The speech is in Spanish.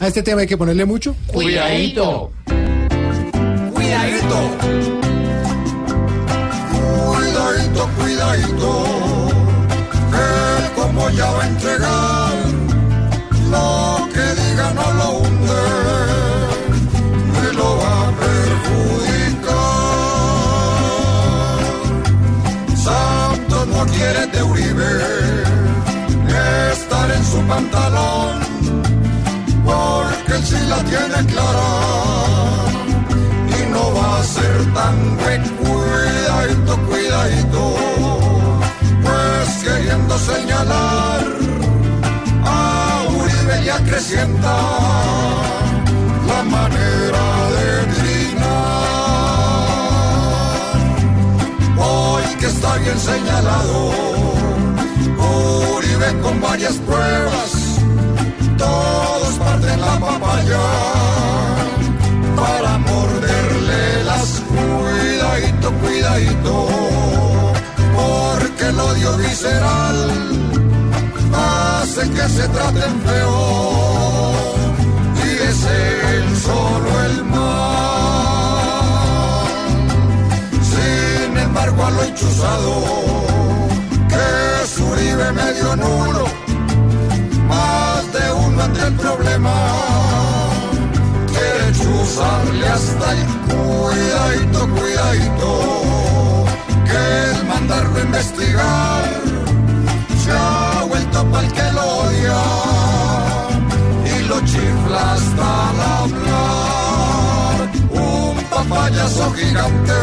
A este tema hay que ponerle mucho. Cuidadito. Cuidadito. Cuidadito, cuidadito. Que como ya va a entregar, lo que diga no lo hunde. Me lo va a perjudicar. Santos no quiere de Uribe estar en su pantalón. La tiene clara y no va a ser tan buen cuidadito, cuidadito, pues queriendo señalar a Uribe y acrecienta la manera de trinar. Hoy que está bien señalado, Uribe con varias pruebas, para morderle las cuidadito, cuidadito, porque el odio visceral hace que se traten feo y es él solo el mal. Sin embargo, a lo hinchuzado, que es Uribe medio nulo, hasta el cuidadito, cuidadito, que el mandarlo a investigar se ha vuelto pa'l que lo odia y lo chifla hasta al hablar. Un papayazo gigante